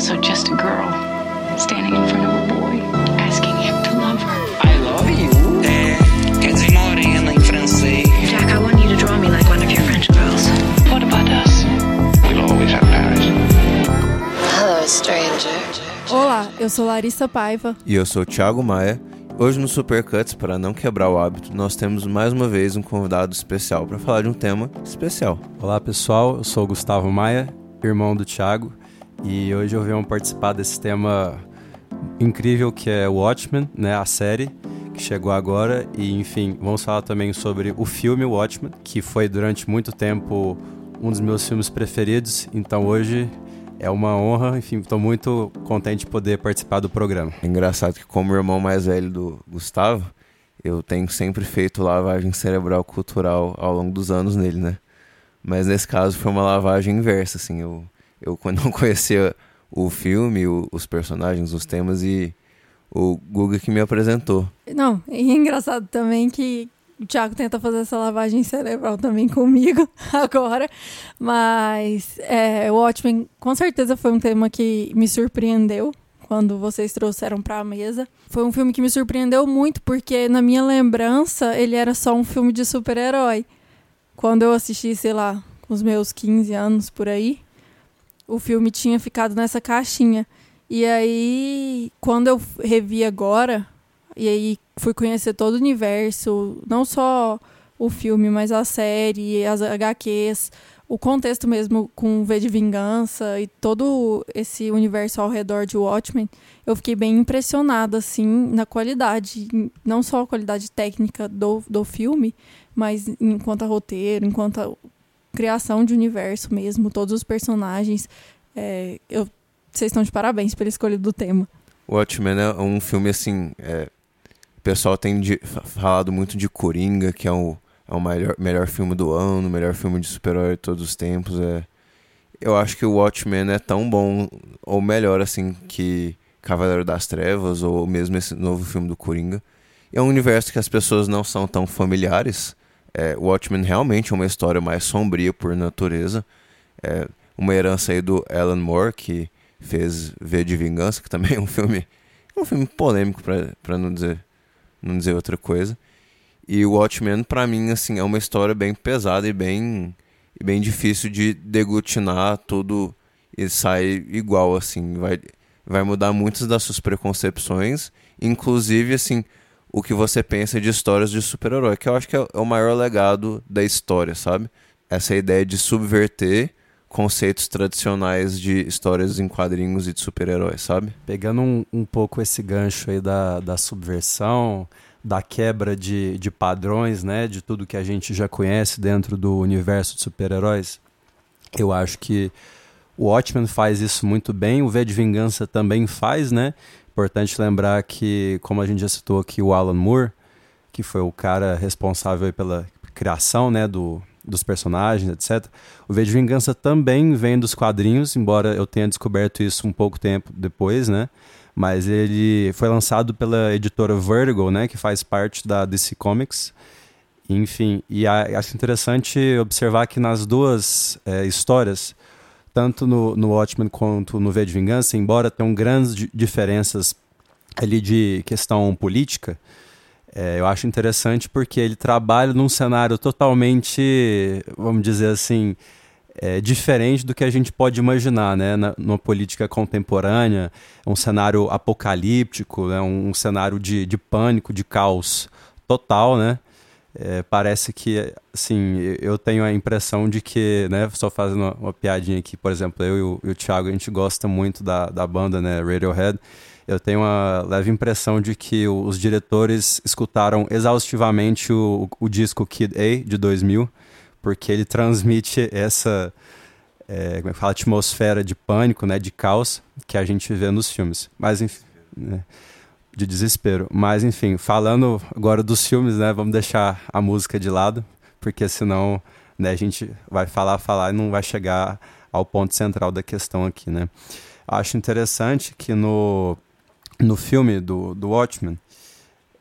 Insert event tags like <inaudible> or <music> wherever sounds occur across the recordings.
also just a girl standing in front of a boy, asking him to love her. I love you. É, quer dizer morena em francês. Jack, I want you to draw me like one of your French girls. What about us? We'll always have Paris. Hello, stranger. Olá, eu sou Larissa Paiva. E eu sou o Thiago Maia. Hoje no Supercuts, para não quebrar o hábito, nós temos mais uma vez um convidado especial para falar de um tema especial. Olá pessoal, eu sou o Gustavo Maia, irmão do Thiago, e hoje eu venho participar desse tema incrível que é Watchmen, né, a série que chegou agora e enfim, vamos falar também sobre o filme Watchmen, que foi durante muito tempo um dos meus filmes preferidos, então hoje é uma honra, enfim, estou muito contente de poder participar do programa. É engraçado que como irmão mais velho do Gustavo, eu tenho sempre feito lavagem cerebral cultural ao longo dos anos nele, né? Mas nesse caso foi uma lavagem inversa, assim, eu, eu quando não conhecia o filme, o, os personagens, os temas e o Guga que me apresentou. Não, é engraçado também que o Thiago tenta fazer essa lavagem cerebral também comigo <laughs> agora. Mas é, o Watchmen com certeza foi um tema que me surpreendeu quando vocês trouxeram para a mesa. Foi um filme que me surpreendeu muito porque na minha lembrança ele era só um filme de super-herói. Quando eu assisti, sei lá, com os meus 15 anos por aí, o filme tinha ficado nessa caixinha. E aí, quando eu revi agora, e aí fui conhecer todo o universo, não só o filme, mas a série, as HQs, o contexto mesmo com V de Vingança e todo esse universo ao redor de Watchmen, eu fiquei bem impressionada, assim, na qualidade, não só a qualidade técnica do, do filme, mas enquanto a roteiro, enquanto a criação de universo mesmo, todos os personagens. É, eu, vocês estão de parabéns pela escolha do tema. Watchmen é um filme assim. É, o pessoal tem de, falado muito de Coringa, que é o, é o melhor, melhor filme do ano, o melhor filme de super-herói de todos os tempos. É, eu acho que o Watchmen é tão bom, ou melhor, assim, que Cavaleiro das Trevas, ou mesmo esse novo filme do Coringa. É um universo que as pessoas não são tão familiares. É, Watchmen realmente é uma história mais sombria por natureza. É uma herança aí do Alan Moore, que fez V de Vingança, que também é um filme, um filme polêmico para não dizer, não dizer outra coisa. E o Watchmen para mim assim é uma história bem pesada e bem bem difícil de deglutinar tudo e sair igual assim, vai vai mudar muitas das suas preconcepções, inclusive assim, o que você pensa de histórias de super-herói, que eu acho que é o maior legado da história, sabe? Essa ideia de subverter conceitos tradicionais de histórias em quadrinhos e de super-heróis, sabe? Pegando um, um pouco esse gancho aí da, da subversão, da quebra de, de padrões, né, de tudo que a gente já conhece dentro do universo de super-heróis, eu acho que o Watchmen faz isso muito bem, o V de Vingança também faz, né? Importante lembrar que, como a gente já citou aqui, o Alan Moore, que foi o cara responsável pela criação, né, do, dos personagens, etc. O V de Vingança também vem dos quadrinhos, embora eu tenha descoberto isso um pouco tempo depois, né? Mas ele foi lançado pela editora Vertigo, né? Que faz parte da DC Comics. Enfim, e acho interessante observar que nas duas é, histórias, tanto no, no Watchmen quanto no V de Vingança, embora tenham grandes diferenças ali de questão política, é, eu acho interessante porque ele trabalha num cenário totalmente, vamos dizer assim, é, diferente do que a gente pode imaginar, né? Na, numa política contemporânea, um cenário apocalíptico, né? um, um cenário de, de pânico, de caos total, né? É, parece que, assim, eu tenho a impressão de que, né, só fazendo uma, uma piadinha aqui, por exemplo, eu e o, e o Thiago, a gente gosta muito da, da banda, né, Radiohead, eu tenho uma leve impressão de que os diretores escutaram exaustivamente o, o disco Kid A de 2000, porque ele transmite essa é, como é que fala, atmosfera de pânico, né, de caos que a gente vê nos filmes. Mas enfim, né, de desespero. Mas enfim, falando agora dos filmes, né, vamos deixar a música de lado, porque senão, né, a gente vai falar, falar e não vai chegar ao ponto central da questão aqui, né? Acho interessante que no no filme do, do Watchmen,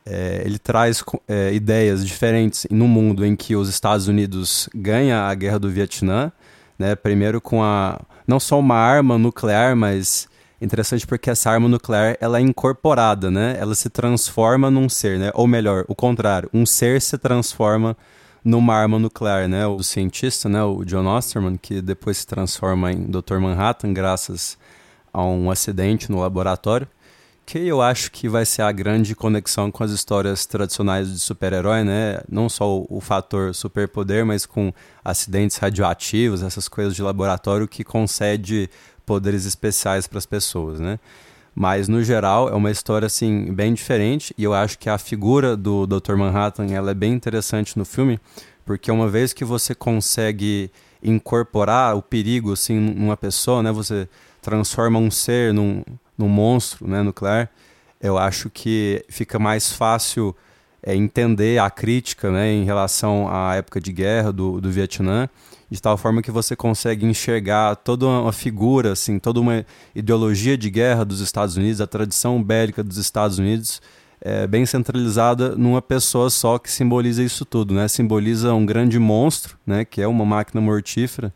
é, ele traz é, ideias diferentes no mundo em que os Estados Unidos ganha a guerra do Vietnã, né? Primeiro com a não só uma arma nuclear, mas interessante porque essa arma nuclear ela é incorporada, né? Ela se transforma num ser, né? Ou melhor, o contrário, um ser se transforma numa arma nuclear, né? O cientista, né, o John Osterman, que depois se transforma em Dr. Manhattan graças a um acidente no laboratório, que eu acho que vai ser a grande conexão com as histórias tradicionais de super-herói, né? Não só o, o fator superpoder, mas com acidentes radioativos, essas coisas de laboratório que concede poderes especiais para as pessoas, né? Mas no geral é uma história assim bem diferente e eu acho que a figura do Dr. Manhattan ela é bem interessante no filme, porque uma vez que você consegue incorporar o perigo assim numa pessoa, né? Você transforma um ser num, num monstro, né, nuclear. Eu acho que fica mais fácil é, entender a crítica, né, em relação à época de guerra do, do Vietnã de tal forma que você consegue enxergar toda uma figura, assim, toda uma ideologia de guerra dos Estados Unidos, a tradição bélica dos Estados Unidos, é, bem centralizada numa pessoa só que simboliza isso tudo, né? Simboliza um grande monstro, né? Que é uma máquina mortífera,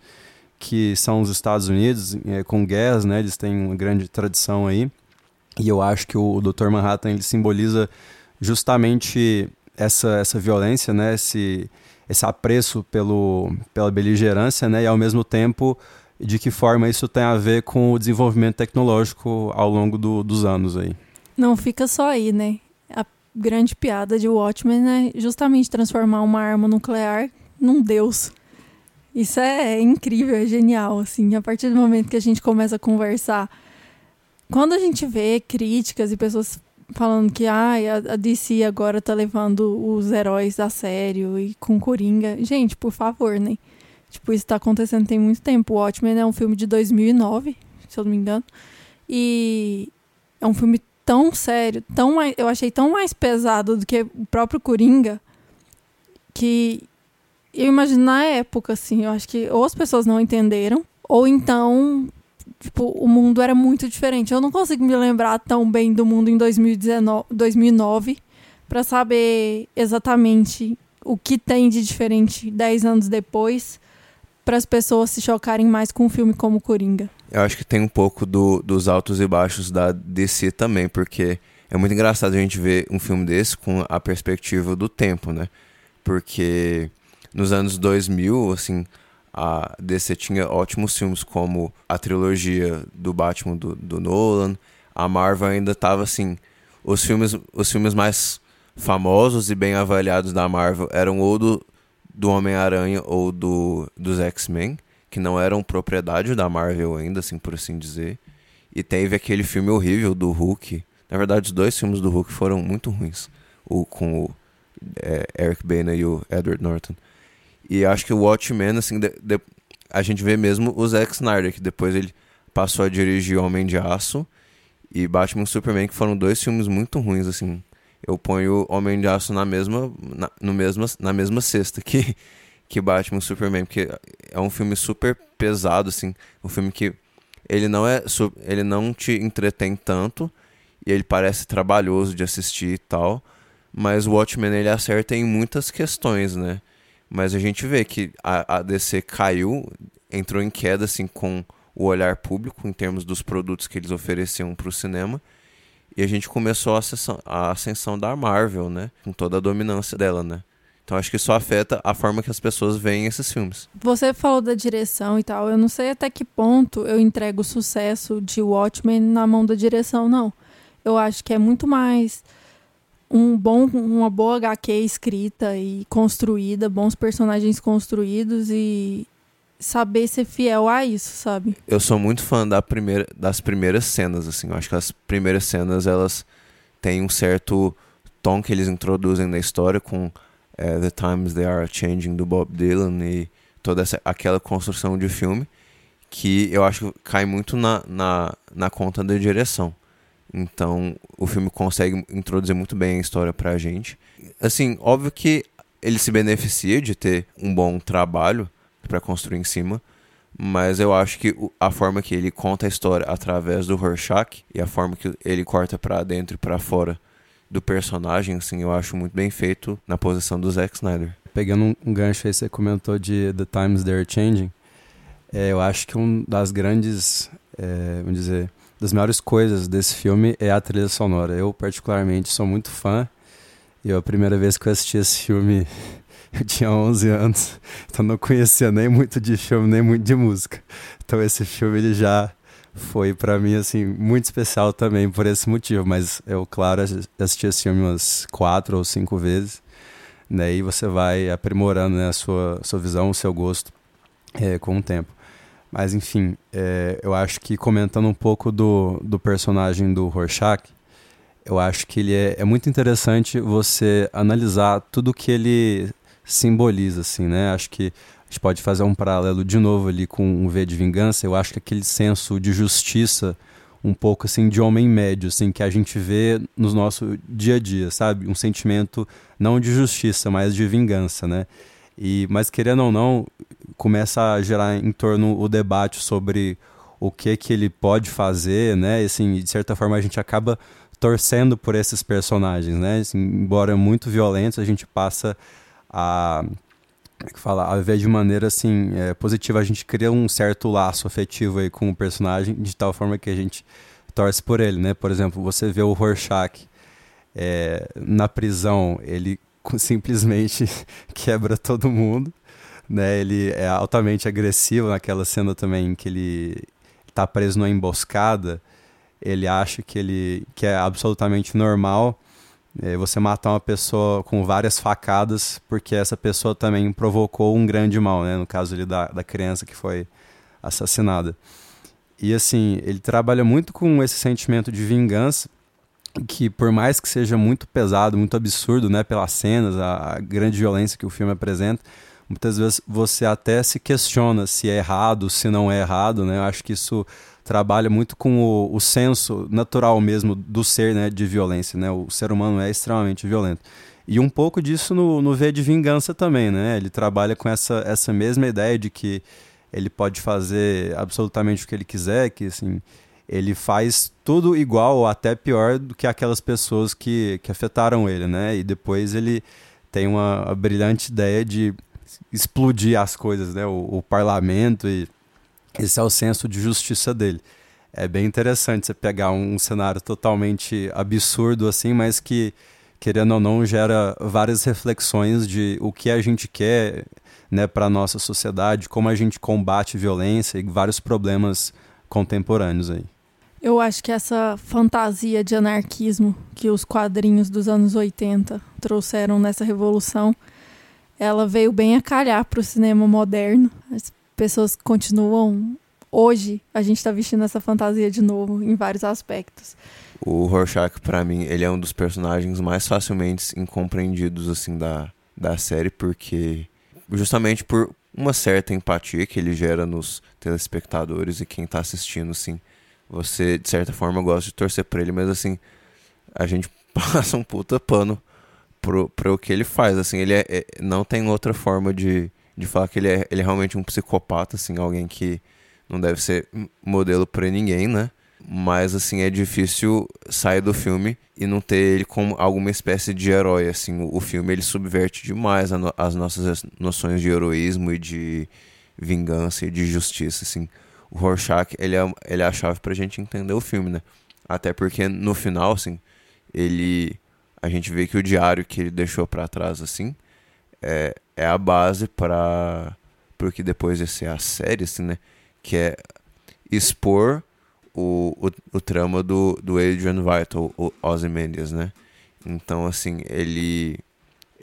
que são os Estados Unidos é, com guerras, né? Eles têm uma grande tradição aí. E eu acho que o, o Dr. Manhattan ele simboliza justamente essa, essa violência, né? Esse, esse apreço pelo, pela beligerância, né? E ao mesmo tempo de que forma isso tem a ver com o desenvolvimento tecnológico ao longo do, dos anos aí. Não fica só aí, né? A grande piada de Watchmen é justamente transformar uma arma nuclear num deus. Isso é incrível, é genial, assim. A partir do momento que a gente começa a conversar, quando a gente vê críticas e pessoas falando que ah, a DC agora tá levando os heróis a sério e com Coringa. Gente, por favor, né? Tipo, isso tá acontecendo tem muito tempo. O Watchmen é um filme de 2009, se eu não me engano. E é um filme tão sério, tão mais, eu achei tão mais pesado do que o próprio Coringa, que eu imagino na época, assim, eu acho que ou as pessoas não entenderam, ou então tipo, o mundo era muito diferente. Eu não consigo me lembrar tão bem do mundo em 2019, 2009 para saber exatamente o que tem de diferente 10 anos depois para as pessoas se chocarem mais com um filme como Coringa. Eu acho que tem um pouco do, dos altos e baixos da DC também, porque é muito engraçado a gente ver um filme desse com a perspectiva do tempo, né? Porque nos anos 2000, assim, a DC tinha ótimos filmes como a trilogia do Batman do, do Nolan. A Marvel ainda estava assim. Os filmes, os filmes mais famosos e bem avaliados da Marvel eram ou do, do Homem-Aranha ou do, dos X-Men, que não eram propriedade da Marvel ainda, assim por assim dizer. E teve aquele filme horrível do Hulk. Na verdade, os dois filmes do Hulk foram muito ruins. O com o é, Eric Bana e o Edward Norton. E acho que o Watchmen, assim, de, de, a gente vê mesmo o Zack Snyder, que depois ele passou a dirigir Homem de Aço e Batman Superman, que foram dois filmes muito ruins, assim. Eu ponho Homem de Aço na mesma, na, no mesma, na mesma cesta que, <laughs> que Batman Superman, porque é um filme super pesado, assim. Um filme que ele não é ele não te entretém tanto e ele parece trabalhoso de assistir e tal, mas o Watchmen ele acerta em muitas questões, né? Mas a gente vê que a, a DC caiu, entrou em queda assim com o olhar público em termos dos produtos que eles ofereciam para o cinema. E a gente começou a ascensão, a ascensão da Marvel, né? Com toda a dominância dela, né? Então acho que isso afeta a forma que as pessoas veem esses filmes. Você falou da direção e tal. Eu não sei até que ponto eu entrego o sucesso de Watchmen na mão da direção, não. Eu acho que é muito mais um bom, uma boa HQ escrita e construída, bons personagens construídos e saber ser fiel a isso, sabe? Eu sou muito fã da primeira, das primeiras cenas, assim. Eu acho que as primeiras cenas, elas têm um certo tom que eles introduzem na história com é, The Times They Are Changing do Bob Dylan e toda essa, aquela construção de filme que eu acho que cai muito na, na, na conta da direção. Então, o filme consegue introduzir muito bem a história pra gente. Assim, óbvio que ele se beneficia de ter um bom trabalho para construir em cima, mas eu acho que a forma que ele conta a história através do Rorschach e a forma que ele corta para dentro e para fora do personagem, assim, eu acho muito bem feito na posição do Zack Snyder. Pegando um gancho aí, você comentou de The Times They're Changing, é, eu acho que um das grandes, é, vamos dizer, das melhores coisas desse filme é a trilha sonora. Eu, particularmente, sou muito fã. E a primeira vez que eu assisti esse filme, <laughs> eu tinha 11 anos. Então não conhecia nem muito de filme, nem muito de música. Então esse filme ele já foi para mim assim muito especial também por esse motivo. Mas eu, claro, assisti esse filme umas quatro ou cinco vezes. Né, e você vai aprimorando né, a sua, sua visão, o seu gosto é, com o tempo. Mas enfim, é, eu acho que comentando um pouco do, do personagem do Rorschach, eu acho que ele é, é muito interessante você analisar tudo que ele simboliza, assim, né? Acho que a gente pode fazer um paralelo de novo ali com um V de Vingança. Eu acho que aquele senso de justiça, um pouco assim de homem médio, assim, que a gente vê no nosso dia a dia, sabe? Um sentimento não de justiça, mas de vingança, né? E, mas querendo ou não, começa a gerar em torno o debate sobre o que que ele pode fazer, né? E, assim, de certa forma a gente acaba torcendo por esses personagens, né? Assim, embora muito violentos, a gente passa a é que fala, de maneira assim é, positiva, a gente cria um certo laço afetivo aí com o personagem de tal forma que a gente torce por ele, né? Por exemplo, você vê o Rorschach é, na prisão, ele simplesmente <laughs> quebra todo mundo, né? Ele é altamente agressivo naquela cena também que ele está preso numa emboscada. Ele acha que ele que é absolutamente normal é, você matar uma pessoa com várias facadas porque essa pessoa também provocou um grande mal, né? No caso ali da, da criança que foi assassinada. E assim, ele trabalha muito com esse sentimento de vingança que por mais que seja muito pesado, muito absurdo, né, pelas cenas, a, a, grande violência que o filme apresenta, muitas vezes você até se questiona se é errado, se não é errado, né? Eu acho que isso trabalha muito com o, o senso natural mesmo do ser, né, de violência, né? O ser humano é extremamente violento. E um pouco disso no, no V de Vingança também, né? Ele trabalha com essa, essa mesma ideia de que ele pode fazer absolutamente o que ele quiser, que assim, ele faz tudo igual ou até pior do que aquelas pessoas que, que afetaram ele, né? E depois ele tem uma brilhante ideia de explodir as coisas, né? O, o, parlamento e esse é o senso de justiça dele. É bem interessante você pegar um, um cenário totalmente absurdo assim, mas que querendo ou não gera várias reflexões de o que a gente quer, né, para nossa sociedade, como a gente combate violência e vários problemas contemporâneos aí. Eu acho que essa fantasia de anarquismo que os quadrinhos dos anos 80 trouxeram nessa revolução, ela veio bem a calhar para o cinema moderno. As pessoas continuam hoje a gente está vestindo essa fantasia de novo em vários aspectos. O Rorschach para mim ele é um dos personagens mais facilmente incompreendidos assim da da série porque justamente por uma certa empatia que ele gera nos telespectadores e quem está assistindo assim você, de certa forma, gosta de torcer pra ele, mas assim, a gente <laughs> passa um puta pano pro, pro que ele faz, assim, ele é, é, não tem outra forma de, de falar que ele é, ele é realmente um psicopata, assim, alguém que não deve ser modelo pra ninguém, né? Mas, assim, é difícil sair do filme e não ter ele como alguma espécie de herói, assim. O, o filme, ele subverte demais no, as nossas noções de heroísmo e de vingança e de justiça, assim o Rorschach, ele é, ele é a chave pra gente entender o filme, né? Até porque no final, assim, ele... A gente vê que o diário que ele deixou para trás, assim, é, é a base para o que depois ia ser a série, assim, né? Que é expor o, o, o trama do, do Adrian Vital, o Ozymandias, né? Então, assim, ele,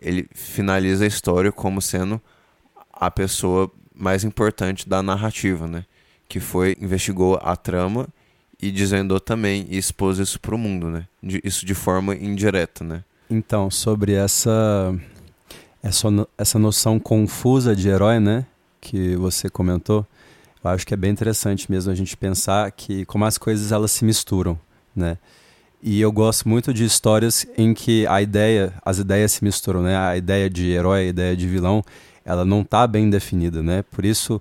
ele finaliza a história como sendo a pessoa mais importante da narrativa, né? Que foi investigou a trama e desvendou também e expôs isso para o mundo, né? De, isso de forma indireta, né? Então, sobre essa, essa essa noção confusa de herói, né, que você comentou, eu acho que é bem interessante mesmo a gente pensar que como as coisas elas se misturam, né? E eu gosto muito de histórias em que a ideia, as ideias se misturam, né? A ideia de herói, a ideia de vilão, ela não está bem definida, né? Por isso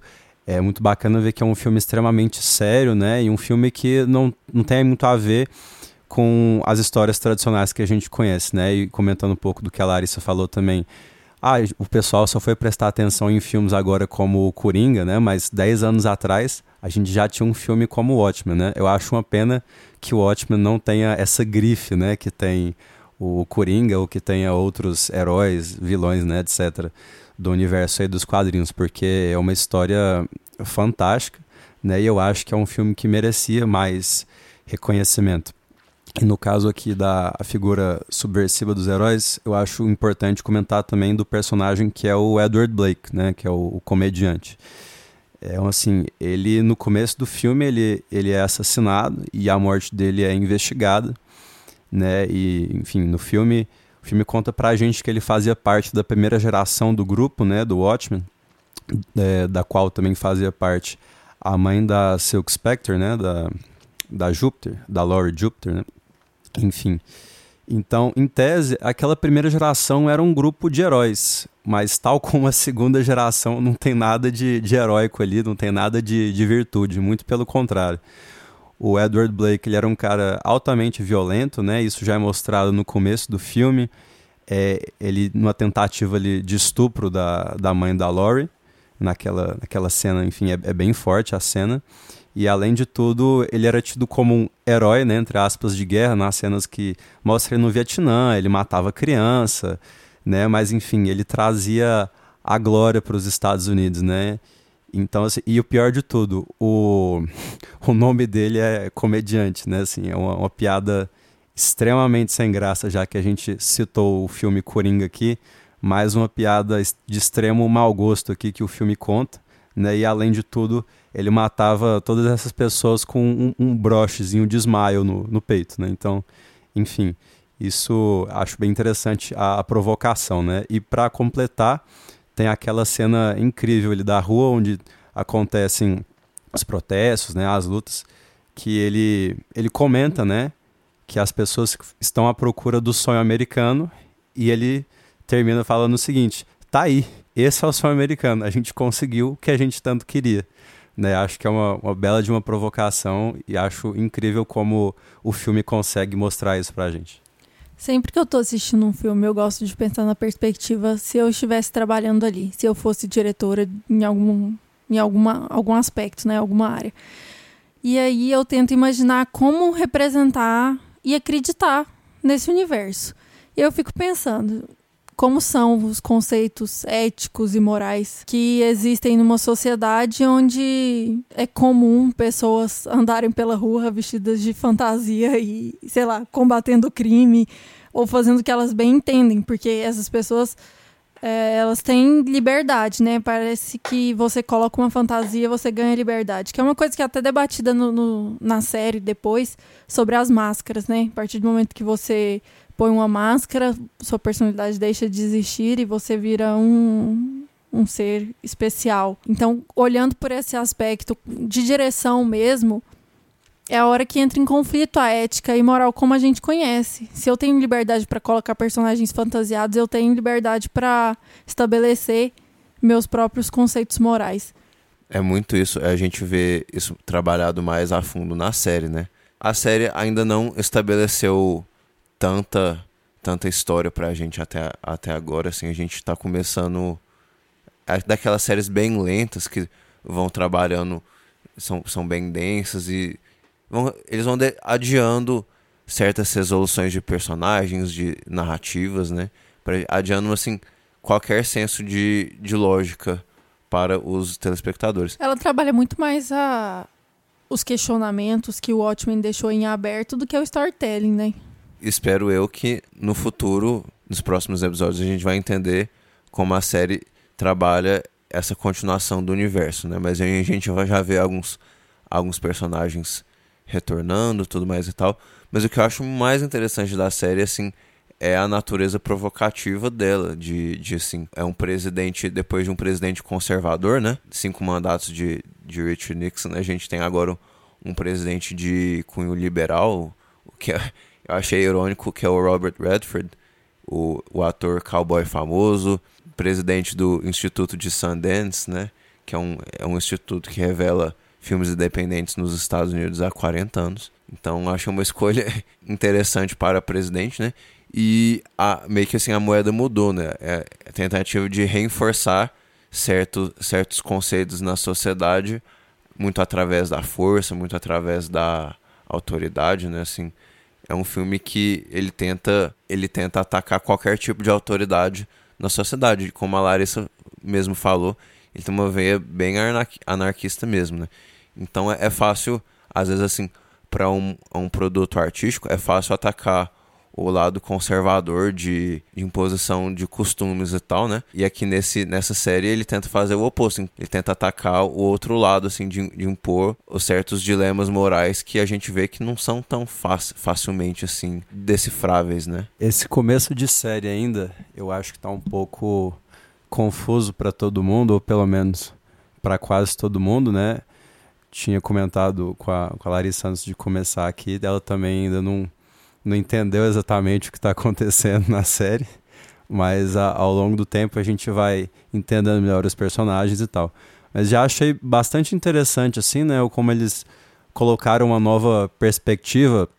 é muito bacana ver que é um filme extremamente sério, né? E um filme que não, não tem muito a ver com as histórias tradicionais que a gente conhece, né? E comentando um pouco do que a Larissa falou também. Ah, o pessoal só foi prestar atenção em filmes agora como o Coringa, né? Mas 10 anos atrás a gente já tinha um filme como o Watchmen, né? Eu acho uma pena que o Watchmen não tenha essa grife, né? Que tem o Coringa ou que tenha outros heróis, vilões, né, etc. do universo aí dos quadrinhos, porque é uma história fantástica, né? E eu acho que é um filme que merecia mais reconhecimento. E no caso aqui da figura subversiva dos heróis, eu acho importante comentar também do personagem que é o Edward Blake, né, que é o, o comediante. É assim, ele no começo do filme ele, ele é assassinado e a morte dele é investigada, né? E enfim, no filme, o filme conta pra gente que ele fazia parte da primeira geração do grupo, né, do Watchmen, é, da qual também fazia parte a mãe da Silk Spectre, né, da da Júpiter, da Laurie Júpiter, né? Enfim. Então, em tese, aquela primeira geração era um grupo de heróis, mas tal como a segunda geração, não tem nada de, de heróico ali, não tem nada de, de virtude, muito pelo contrário. O Edward Blake ele era um cara altamente violento, né? Isso já é mostrado no começo do filme. É, ele numa tentativa ali de estupro da, da mãe da Laurie, naquela, naquela cena, enfim, é, é bem forte a cena. E além de tudo, ele era tido como um herói, né, entre aspas, de guerra, nas cenas que mostra ele no Vietnã, ele matava criança, né, mas enfim, ele trazia a glória para os Estados Unidos, né? Então, assim, e o pior de tudo, o, o nome dele é comediante, né? Assim, é uma, uma piada extremamente sem graça, já que a gente citou o filme Coringa aqui, mais uma piada de extremo mau gosto aqui que o filme conta, né? E além de tudo, ele matava todas essas pessoas com um, um brochezinho de smile no, no peito, né? Então, enfim, isso acho bem interessante a, a provocação, né? E para completar, tem aquela cena incrível ali da rua onde acontecem os protestos, né? As lutas, que ele ele comenta, né? Que as pessoas estão à procura do sonho americano e ele termina falando o seguinte: tá aí, esse é o sonho americano, a gente conseguiu o que a gente tanto queria. Né? Acho que é uma, uma bela de uma provocação e acho incrível como o filme consegue mostrar isso pra gente. Sempre que eu tô assistindo um filme, eu gosto de pensar na perspectiva se eu estivesse trabalhando ali, se eu fosse diretora em algum, em alguma, algum aspecto, né, alguma área. E aí eu tento imaginar como representar e acreditar nesse universo. Eu fico pensando, como são os conceitos éticos e morais que existem numa sociedade onde é comum pessoas andarem pela rua vestidas de fantasia e, sei lá, combatendo o crime ou fazendo o que elas bem entendem, porque essas pessoas é, elas têm liberdade, né? Parece que você coloca uma fantasia, você ganha liberdade. Que é uma coisa que é até debatida no, no, na série depois sobre as máscaras, né? A partir do momento que você põe uma máscara, sua personalidade deixa de existir e você vira um, um ser especial. Então, olhando por esse aspecto de direção mesmo, é a hora que entra em conflito a ética e moral como a gente conhece. Se eu tenho liberdade para colocar personagens fantasiados, eu tenho liberdade para estabelecer meus próprios conceitos morais. É muito isso, a gente vê isso trabalhado mais a fundo na série, né? A série ainda não estabeleceu tanta tanta história pra gente até, até agora, assim, a gente tá começando é daquelas séries bem lentas que vão trabalhando, são, são bem densas e vão, eles vão adiando certas resoluções de personagens, de narrativas, né? Pra, adiando, assim, qualquer senso de, de lógica para os telespectadores. Ela trabalha muito mais a, os questionamentos que o Watchmen deixou em aberto do que o storytelling, né? Espero eu que no futuro, nos próximos episódios, a gente vai entender como a série trabalha essa continuação do universo, né? Mas a gente vai já ver alguns, alguns personagens retornando, tudo mais e tal. Mas o que eu acho mais interessante da série, assim, é a natureza provocativa dela, de, de assim, é um presidente, depois de um presidente conservador, né? Cinco mandatos de, de Richard Nixon, a gente tem agora um, um presidente de cunho liberal, o que é, eu achei irônico que é o Robert Redford, o, o ator cowboy famoso, presidente do Instituto de Sundance, né? Que é um, é um instituto que revela filmes independentes nos Estados Unidos há 40 anos. Então acho uma escolha <laughs> interessante para presidente, né? E a, meio que assim a moeda mudou, né? É a tentativa de reforçar certo, certos conceitos na sociedade muito através da força, muito através da autoridade, né? Assim, é um filme que ele tenta, ele tenta atacar qualquer tipo de autoridade na sociedade, como a Larissa mesmo falou, ele tem uma veia bem anarquista mesmo, né? Então é, é fácil, às vezes assim, para um, um produto artístico, é fácil atacar o lado conservador de, de, imposição de costumes e tal, né? E aqui nesse, nessa série ele tenta fazer o oposto, ele tenta atacar o outro lado, assim, de, de impor os certos dilemas morais que a gente vê que não são tão facilmente, assim, decifráveis, né? Esse começo de série ainda, eu acho que tá um pouco confuso para todo mundo, ou pelo menos para quase todo mundo, né? Tinha comentado com a, com a Larissa antes de começar aqui, dela também ainda não não entendeu exatamente o que está acontecendo na série, mas a, ao longo do tempo a gente vai entendendo melhor os personagens e tal. Mas já achei bastante interessante, assim, né? Como eles colocaram uma nova perspectiva,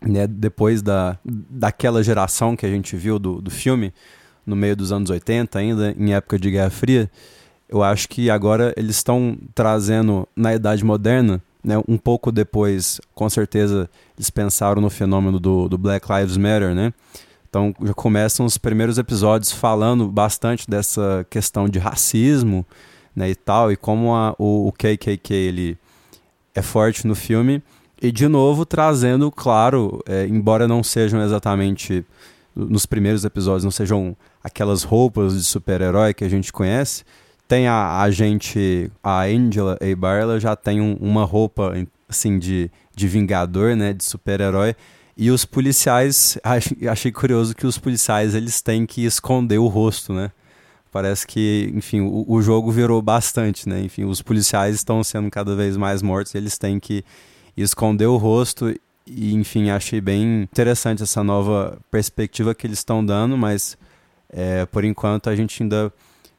né? Depois da, daquela geração que a gente viu do, do filme, no meio dos anos 80, ainda em época de Guerra Fria. Eu acho que agora eles estão trazendo na Idade Moderna né, um pouco depois, com certeza, eles pensaram no fenômeno do, do Black Lives Matter, né? Então já começam os primeiros episódios falando bastante dessa questão de racismo, né, e tal, e como a, o, o KKK ele é forte no filme e de novo trazendo, claro, é, embora não sejam exatamente nos primeiros episódios não sejam aquelas roupas de super-herói que a gente conhece, tem a, a gente, a Angela Eibar, ela já tem um, uma roupa assim de, de vingador, né, de super-herói. E os policiais, achei curioso que os policiais eles têm que esconder o rosto, né? Parece que, enfim, o, o jogo virou bastante, né? Enfim, os policiais estão sendo cada vez mais mortos, eles têm que esconder o rosto e, enfim, achei bem interessante essa nova perspectiva que eles estão dando, mas é, por enquanto a gente ainda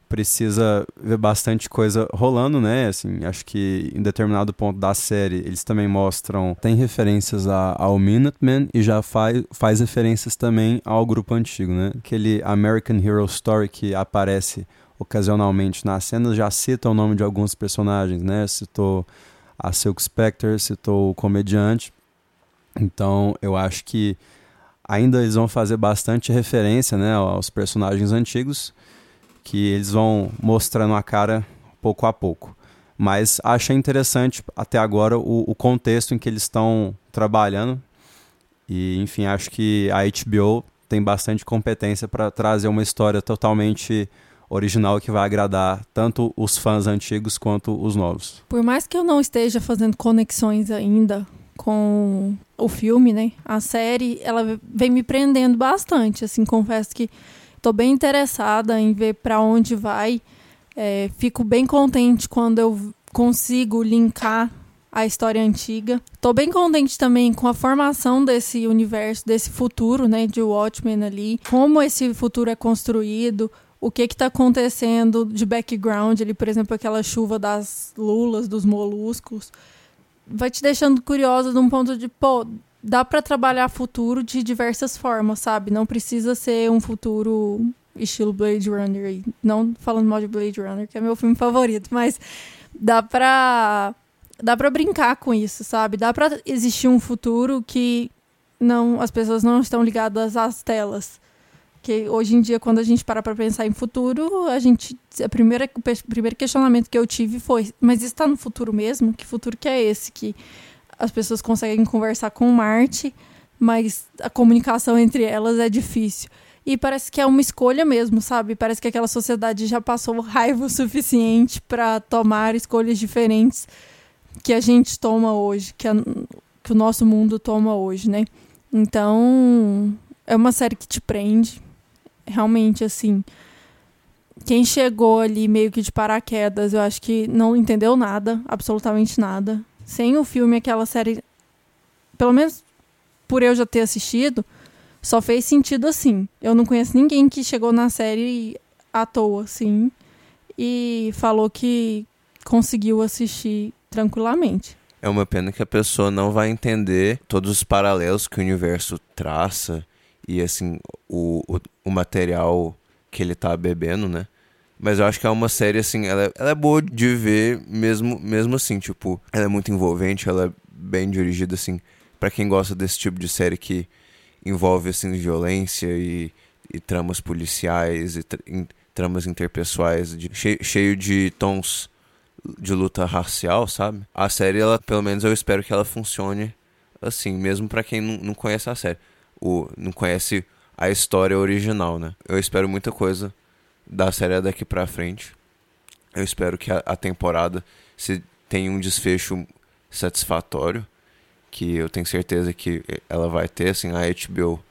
precisa ver bastante coisa rolando, né? Assim, acho que em determinado ponto da série eles também mostram, tem referências a, ao Minutemen e já faz, faz referências também ao grupo antigo, né? Aquele American Hero Story que aparece ocasionalmente nas cenas já cita o nome de alguns personagens, né? Citou a Silk Spectre, citou o comediante. Então, eu acho que ainda eles vão fazer bastante referência, né, aos personagens antigos que eles vão mostrando a cara pouco a pouco. Mas achei interessante até agora o, o contexto em que eles estão trabalhando. E, enfim, acho que a HBO tem bastante competência para trazer uma história totalmente original que vai agradar tanto os fãs antigos quanto os novos. Por mais que eu não esteja fazendo conexões ainda com o filme, né? A série, ela vem me prendendo bastante, assim, confesso que Estou bem interessada em ver para onde vai. É, fico bem contente quando eu consigo linkar a história antiga. Estou bem contente também com a formação desse universo, desse futuro, né, de Watchmen ali, como esse futuro é construído, o que está acontecendo de background ali, por exemplo, aquela chuva das lulas, dos moluscos, vai te deixando curiosa de um ponto de, pô, dá para trabalhar futuro de diversas formas, sabe? Não precisa ser um futuro estilo Blade Runner. Não falando mal de Blade Runner, que é meu filme favorito, mas dá pra dá para brincar com isso, sabe? Dá para existir um futuro que não as pessoas não estão ligadas às telas. Que hoje em dia quando a gente para para pensar em futuro, a gente a primeira o primeiro questionamento que eu tive foi: mas está no futuro mesmo? Que futuro que é esse que as pessoas conseguem conversar com Marte, mas a comunicação entre elas é difícil. E parece que é uma escolha mesmo, sabe? Parece que aquela sociedade já passou raiva <laughs> o suficiente para tomar escolhas diferentes que a gente toma hoje, que, a, que o nosso mundo toma hoje, né? Então, é uma série que te prende. Realmente, assim. Quem chegou ali meio que de paraquedas, eu acho que não entendeu nada, absolutamente nada sem o filme, aquela série, pelo menos por eu já ter assistido, só fez sentido assim. Eu não conheço ninguém que chegou na série à toa, assim, e falou que conseguiu assistir tranquilamente. É uma pena que a pessoa não vai entender todos os paralelos que o universo traça e, assim, o, o, o material que ele tá bebendo, né? Mas eu acho que é uma série, assim, ela, é- ela é boa de ver mesmo, mesmo assim, tipo, ela é muito envolvente, ela é bem dirigida, assim, pra quem gosta desse tipo de série que envolve, assim, violência e, e tramas policiais e em- tramas interpessoais, de, cheio, de tons de luta racial, sabe? A série, ela, pelo menos eu espero que ela funcione assim, mesmo pra quem não, não conhece a série, o, não conhece a história original, né? Eu espero muita coisa da série daqui pra frente. Eu espero que a, a temporada se tenha um desfecho satisfatório, que eu tenho certeza que ela vai ter, assim, a HBO,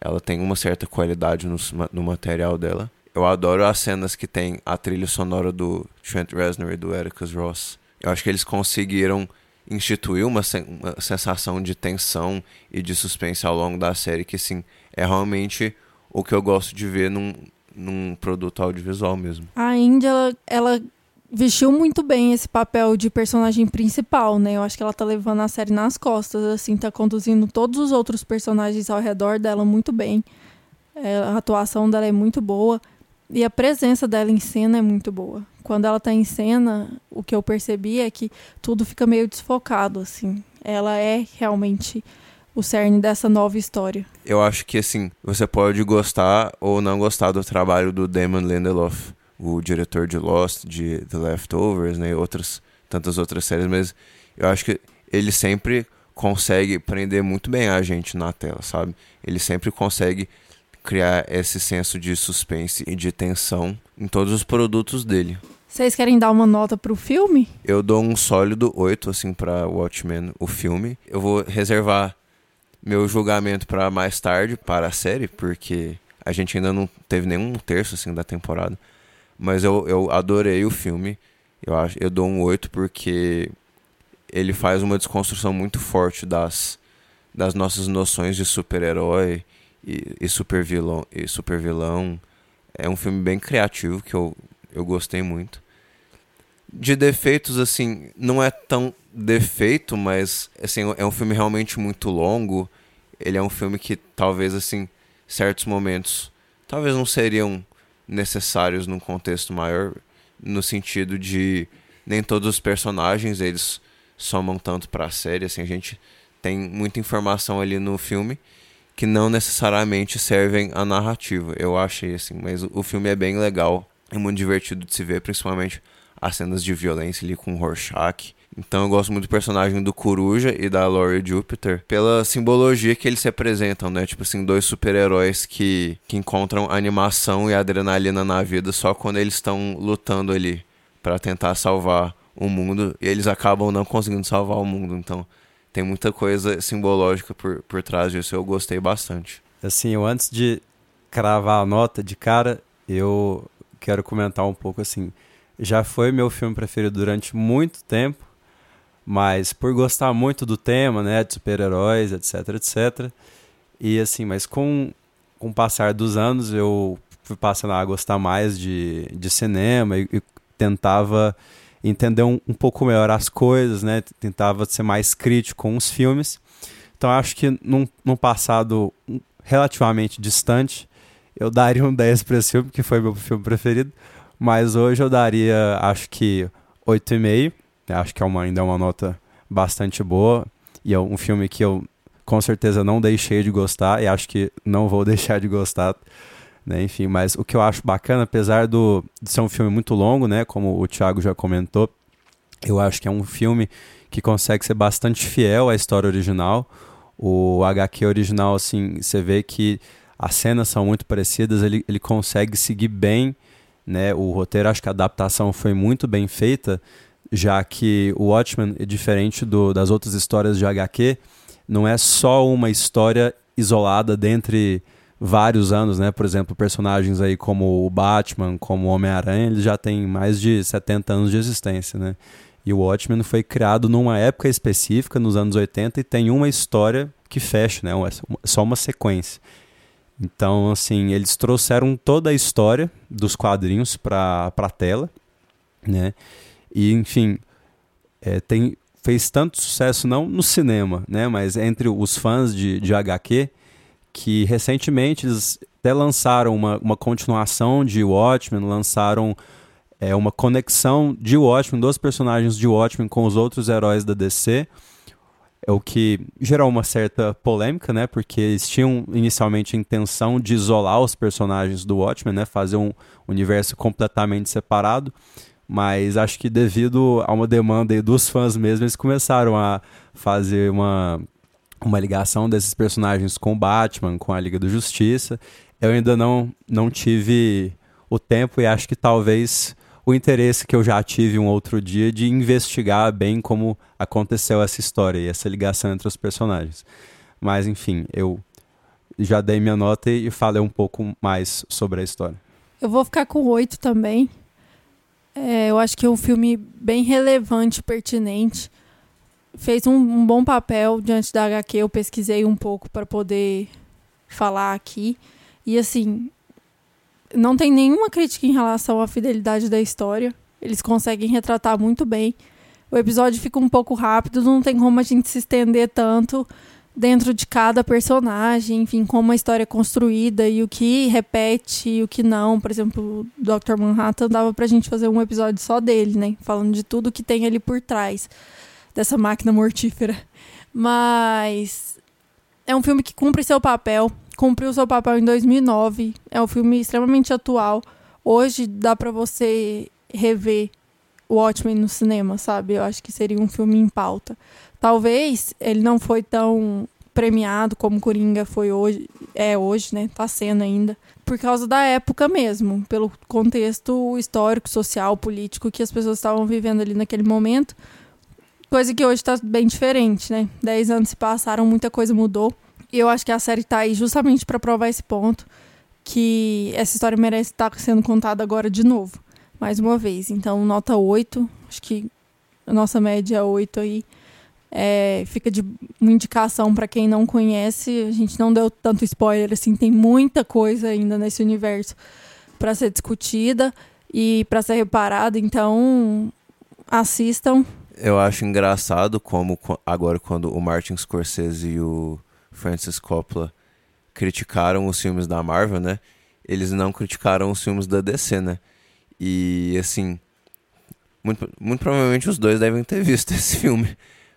ela tem uma certa qualidade no, no material dela. Eu adoro as cenas que tem a trilha sonora do Trent Reznor e do Atticus Ross. Eu acho que eles conseguiram instituir uma, sen uma sensação de tensão e de suspense ao longo da série que, assim, é realmente o que eu gosto de ver num, num produto audiovisual mesmo. A Índia, ela, ela vestiu muito bem esse papel de personagem principal, né? Eu acho que ela tá levando a série nas costas, assim, tá conduzindo todos os outros personagens ao redor dela muito bem. É, a atuação dela é muito boa. E a presença dela em cena é muito boa. Quando ela tá em cena, o que eu percebi é que tudo fica meio desfocado, assim. Ela é realmente o cerne dessa nova história. Eu acho que, assim, você pode gostar ou não gostar do trabalho do Damon Lindelof, o diretor de Lost, de The Leftovers, né, e outras, tantas outras séries, mas eu acho que ele sempre consegue prender muito bem a gente na tela, sabe? Ele sempre consegue criar esse senso de suspense e de tensão em todos os produtos dele. Vocês querem dar uma nota pro filme? Eu dou um sólido 8, assim, pra Watchmen, o filme. Eu vou reservar meu julgamento para mais tarde, para a série, porque a gente ainda não teve nenhum terço, assim, da temporada. Mas eu, eu adorei o filme. Eu, acho, eu dou um 8 porque ele faz uma desconstrução muito forte das, das nossas noções de super-herói e, e super-vilão. Super. É um filme bem criativo que eu, eu gostei muito. De defeitos, assim, não é tão defeito, mas assim, é um filme realmente muito longo. Ele é um filme que talvez, assim, certos momentos talvez não seriam necessários num contexto maior, no sentido de nem todos os personagens eles somam tanto para a série, assim, a gente tem muita informação ali no filme que não necessariamente servem à narrativa. Eu achei assim, mas o filme é bem legal, é muito divertido de se ver, principalmente as cenas de violência ali com o Rorschach. Então eu gosto muito do personagem do Coruja e da Laurie Jupiter pela simbologia que eles se apresentam, né? Tipo assim, dois super-heróis que, que encontram animação e adrenalina na vida só quando eles estão lutando ali para tentar salvar o mundo e eles acabam não conseguindo salvar o mundo. Então tem muita coisa simbológica por, por trás disso. Eu gostei bastante. Assim, eu antes de cravar a nota de cara, eu quero comentar um pouco assim. Já foi meu filme preferido durante muito tempo, mas por gostar muito do tema, né, de super-heróis, etc, etc. E assim, mas com, com o passar dos anos eu fui passando a gostar mais de, de cinema e, e tentava entender um, um, pouco melhor as coisas, né? Tentava ser mais crítico com os filmes. Então acho que num, num passado relativamente distante, eu daria um <laughs> 10 para esse filme, que foi meu filme preferido. Mas hoje eu daria, acho que 8,5. Acho que é uma, ainda é uma nota bastante boa. E é um filme que eu com certeza não deixei de gostar e acho que não vou <laughs> deixar de gostar. Né? Enfim, mas o que eu acho bacana, apesar do, de ser um filme muito longo, né? como o Thiago já comentou, eu acho que é um filme que consegue ser bastante fiel à história original. O HQ original, assim, você vê que as cenas são muito parecidas, ele, ele consegue seguir bem né? O roteiro, acho que a adaptação foi muito bem feita, já que o Watchmen, é diferente do, das outras histórias de HQ, não é só uma história isolada dentre vários anos, né? Por exemplo, personagens aí como o Batman, como o Homem-Aranha, eles já têm mais de 70 anos de existência, né? E o Watchmen foi criado numa época específica, nos anos 80, e tem uma história que fecha, né? Só uma sequência. Então, assim, eles trouxeram toda a história dos quadrinhos para a tela, né? E, enfim, é, tem, fez tanto sucesso, não no cinema, né? Mas entre os fãs de, de HQ, que recentemente eles até lançaram uma, uma continuação de Watchmen, lançaram é, uma conexão de Watchmen, dos personagens de Watchmen com os outros heróis da DC, é o que gerou uma certa polêmica, né? Porque eles tinham inicialmente a intenção de isolar os personagens do Watchmen, né? Fazer um universo completamente separado, mas acho que devido a uma demanda dos fãs mesmo, eles começaram a fazer uma uma ligação desses personagens com o Batman, com a Liga da Justiça. Eu ainda não, não tive o tempo e acho que talvez o interesse que eu já tive um outro dia de investigar bem como aconteceu essa história e essa ligação entre os personagens. Mas enfim, eu já dei minha nota e falei um pouco mais sobre a história. Eu vou ficar com oito também. É, eu acho que é um filme bem relevante, pertinente fez um, um, bom papel diante da HQ. Eu pesquisei um pouco para poder falar aqui. E assim, não tem nenhuma crítica em relação à fidelidade da história. Eles conseguem retratar muito bem. O episódio fica um pouco rápido, não tem como a gente se estender tanto dentro de cada personagem, enfim, como a história é construída e o que repete e o que não. Por exemplo, o Dr. Manhattan dava pra gente fazer um episódio só dele, né? Falando de tudo que tem ali por trás dessa máquina mortífera. Mas é um filme que cumpre seu papel, cumpriu seu papel em 2009. É um filme extremamente atual. Hoje dá para você rever Watchmen no cinema, sabe? Eu acho que seria um filme em pauta. Talvez ele não foi tão premiado como Coringa foi hoje, é hoje, né? Tá sendo ainda. Por causa da época mesmo, pelo contexto histórico, social, político que as pessoas estavam vivendo ali naquele momento. Coisa que hoje está bem diferente, né? Dez anos se passaram, muita coisa mudou. E eu acho que a série está aí justamente para provar esse ponto. Que essa história merece estar sendo contada agora de novo. Mais uma vez. Então, nota 8. Acho que a nossa média é 8 aí. É, fica de uma indicação para quem não conhece. A gente não deu tanto spoiler assim, tem muita coisa ainda nesse universo para ser discutida e para ser reparada. Então, assistam, eu acho engraçado como agora quando o Martin Scorsese e o Francis Coppola criticaram os filmes da Marvel, né? Eles não criticaram os filmes da DC, né? E assim, muito, muito provavelmente os dois devem ter visto <laughs> esse filme,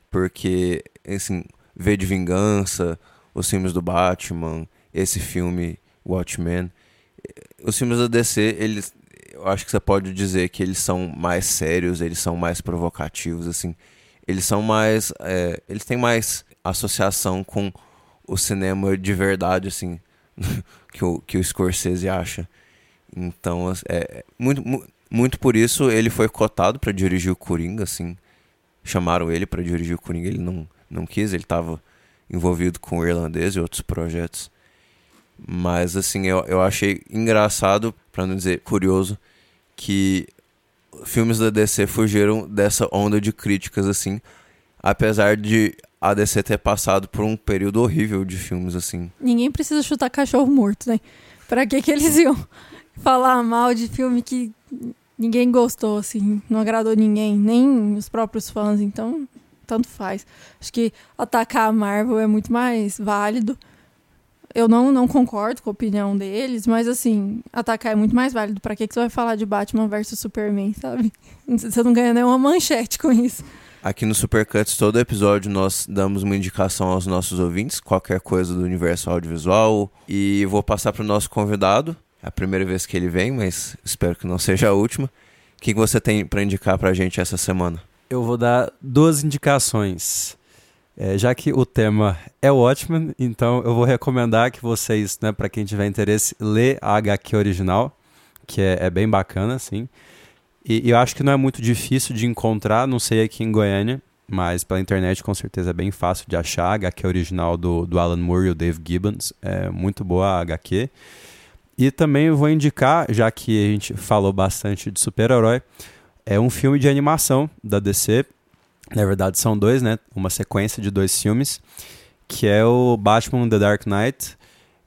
porque assim, V de Vingança, os filmes do Batman, esse filme Watchmen, os filmes da DC, eles eu acho que você pode dizer que eles são mais sérios, eles são mais provocativos, assim. Eles são mais. É, eles têm mais associação com o cinema de verdade, assim, <laughs> que o, que o Scorsese acha. Então, é, muito, muito por isso ele foi cotado para dirigir o Coringa, assim. Chamaram ele para dirigir o Coringa, ele não, não quis, ele estava envolvido com o irlandês e outros projetos. Mas, assim, eu, eu achei engraçado, para não dizer curioso, que filmes da DC fugiram dessa onda de críticas, assim, apesar de a DC ter passado por um período horrível de filmes, assim. Ninguém precisa chutar cachorro morto, né? Pra que que eles iam falar mal de filme que ninguém gostou, assim, não agradou ninguém, nem os próprios fãs, então tanto faz. Acho que atacar a Marvel é muito mais válido eu não, não concordo com a opinião deles, mas assim, atacar é muito mais válido. Pra que, que você vai falar de Batman versus Superman, sabe? <laughs> Você não ganha nenhuma manchete com isso. Aqui no Supercuts, todo episódio nós damos uma indicação aos nossos ouvintes, qualquer coisa do universo audiovisual. E vou passar para o nosso convidado. É a primeira vez que ele vem, mas espero que não seja a última. O que você tem para indicar para a gente essa semana? Eu vou dar duas indicações. É, já que o tema é Watchmen, então eu vou recomendar que vocês, né, para quem tiver interesse, lê a HQ original, que é, é bem bacana, assim. E, e, eu acho que não é muito difícil de encontrar, não sei aqui em Goiânia, mas pela internet com certeza é bem fácil de achar. A HQ original do, do Alan Moore e o Dave Gibbons, é muito boa a HQ. E também vou indicar, já que a gente falou bastante de super-herói, é um filme de animação da DC na verdade, são dois, né? Uma sequência de dois filmes, que é o Batman The Dark Knight,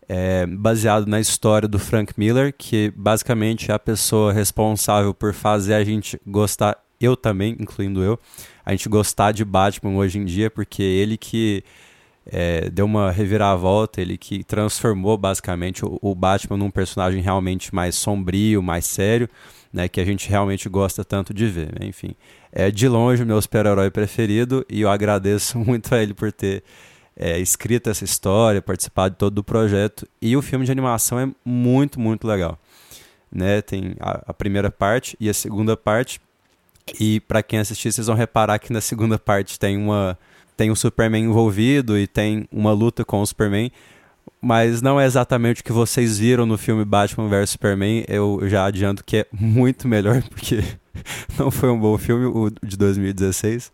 é, baseado na história do Frank Miller, que basicamente é a pessoa responsável por fazer a gente gostar, eu também, incluindo eu, a gente gostar de Batman hoje em dia, porque é ele que é, deu uma reviravolta, ele que transformou basicamente o, o, Batman num personagem realmente mais sombrio, mais sério, né, que a gente realmente gosta tanto de ver. Né? Enfim, é de longe o meu super-herói preferido e eu agradeço <laughs> muito a ele por ter é, escrito essa história, participado de todo o projeto. E o filme de animação é muito, muito legal. Né? Tem a, a primeira parte e a segunda parte. E para quem assistir, vocês vão reparar que na segunda parte tem uma tem o Superman envolvido e tem uma luta com o Superman, mas não é exatamente o que vocês viram no filme Batman vs Superman. Eu já adianto que é <laughs> muito melhor, porque <laughs> não foi um bom filme, o de 2016.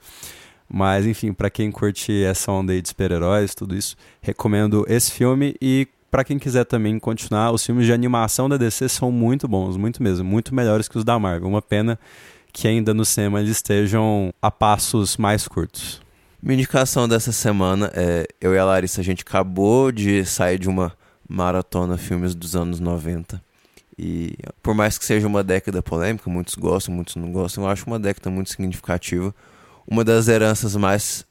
Mas, enfim, para quem curte essa onda aí de super-heróis, tudo isso, recomendo esse filme. E para quem quiser também continuar, os filmes de animação da DC são muito bons, muito mesmo, muito melhores que os da Marvel. Uma pena que ainda no cinema eles estejam a passos mais curtos. Minha indicação dessa semana é eu e a Larissa, a gente acabou de sair de uma maratona filmes dos anos 90. E por mais que seja uma década polêmica, muitos gostam, muitos não gostam, eu acho uma década muito significativa. Uma das heranças mais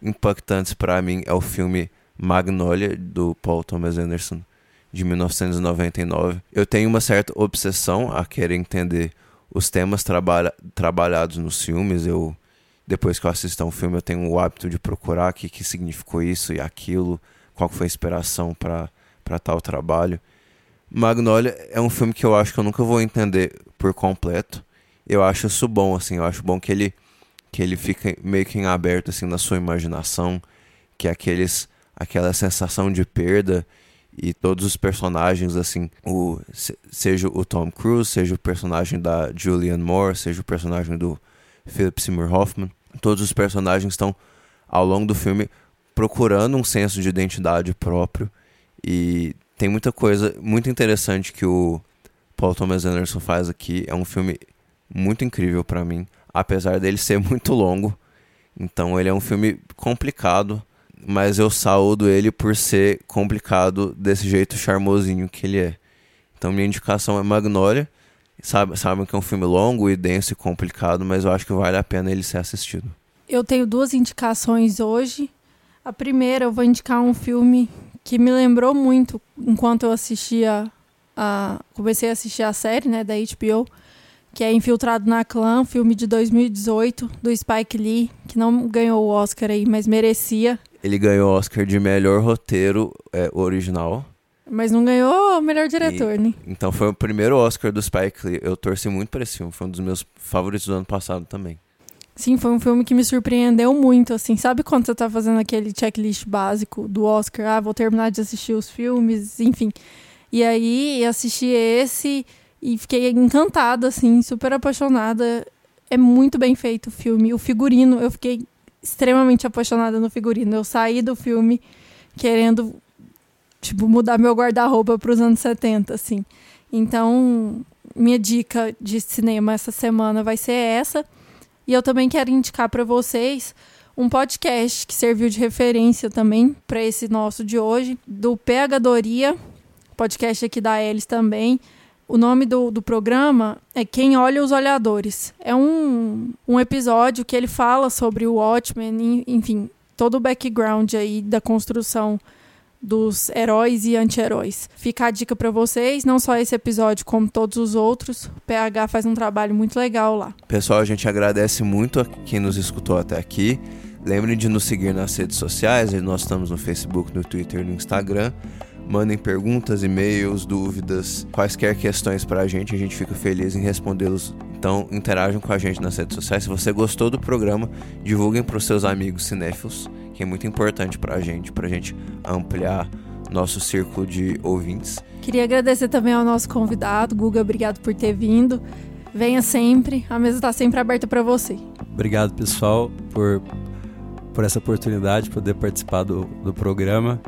impactantes para mim é o filme Magnolia do Paul Thomas Anderson de 1999. Eu tenho uma certa obsessão a querer entender os temas trabalha, trabalhados nos filmes. Eu depois que eu assisto a um filme, eu tenho o hábito de procurar o que, que significou isso e aquilo, qual foi a inspiração para tal trabalho. Magnolia é um filme que eu acho que eu nunca vou entender por completo. Eu acho isso bom, assim, eu acho bom que ele que ele fica meio que em aberto assim na sua imaginação, que aqueles aquela sensação de perda e todos os personagens assim, o seja o Tom Cruise, seja o personagem da Julianne Moore, seja o personagem do Philip Seymour Hoffman, todos os personagens estão ao longo do filme procurando um senso de identidade próprio e tem muita coisa muito interessante que o Paul Thomas Anderson faz aqui. É um filme muito incrível para mim, apesar dele ser <laughs> muito longo. Então ele é um filme complicado, mas eu saúdo ele por ser complicado desse jeito charmosinho que ele é. Então minha indicação é Magnolia. Sabe, sabem que é um filme longo e denso e complicado, mas eu acho que vale a pena ele ser assistido. Eu tenho duas indicações hoje. A primeira, eu vou indicar um filme que me lembrou muito enquanto eu assistia a comecei a assistir a série, né, da HBO, que é Infiltrado na Clã, filme de 2018 do Spike Lee, que não ganhou o Oscar aí, mas merecia. Ele ganhou o Oscar de melhor roteiro é, original. Mas não ganhou o melhor diretor, e, né? Então foi o primeiro Oscar do Spike Lee. Eu torci muito para esse filme, foi um dos meus favoritos do ano passado também. Sim, foi um filme que me surpreendeu muito, assim. Sabe quando você tá fazendo aquele checklist básico do Oscar? Ah, vou terminar de assistir os filmes, enfim. E aí assisti esse e fiquei encantada, assim, super apaixonada. É muito bem feito o filme. O figurino, eu fiquei extremamente apaixonada no figurino. Eu saí do filme querendo tipo, mudar meu guarda-roupa para os anos 70, assim. Então, minha dica de cinema essa semana vai ser essa. E eu também quero indicar para vocês um podcast que serviu de referência também para esse nosso de hoje, do PH Doria, podcast aqui da Elis também. O nome do, do programa é Quem Olha os Olhadores. É um, um episódio que ele fala sobre o Watchmen, enfim, todo o background aí da construção dos heróis e anti-heróis. Fica a dica para vocês, não só esse episódio, como todos os outros. O PH faz um trabalho muito legal lá. Pessoal, a gente agradece muito a quem nos escutou até aqui. Lembrem de nos seguir nas redes sociais, nós estamos no Facebook, no Twitter e no Instagram. Mandem perguntas, e-mails, dúvidas, quaisquer questões para a gente, a gente fica feliz em respondê-los. Então, interajam com a gente nas redes sociais. Se você gostou do programa, divulguem para os seus amigos cinéfilos que é muito importante para a gente, para a gente ampliar nosso círculo de ouvintes. Queria agradecer também ao nosso convidado, Guga, obrigado por ter vindo. Venha sempre, a mesa está sempre aberta para você. Obrigado, pessoal, por, por essa oportunidade de poder participar do, do programa.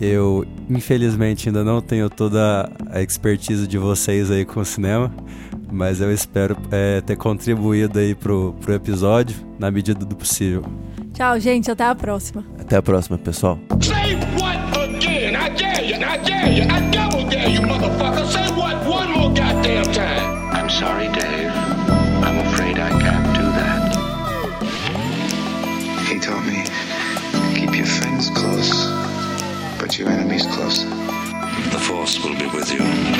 Eu, infelizmente, ainda não tenho toda a expertise de vocês aí com o cinema, mas eu espero é, ter contribuído aí pro, pro episódio na medida do possível. Tchau, gente. Até a próxima. Até a próxima, pessoal. Say what again? I dare you, I dare you, I double dare you, motherfucker. Say what one more goddamn time. I'm sorry, Dave. I'm afraid I can't do that. He told me, keep your friends close, but your enemies closer. The force will be with you.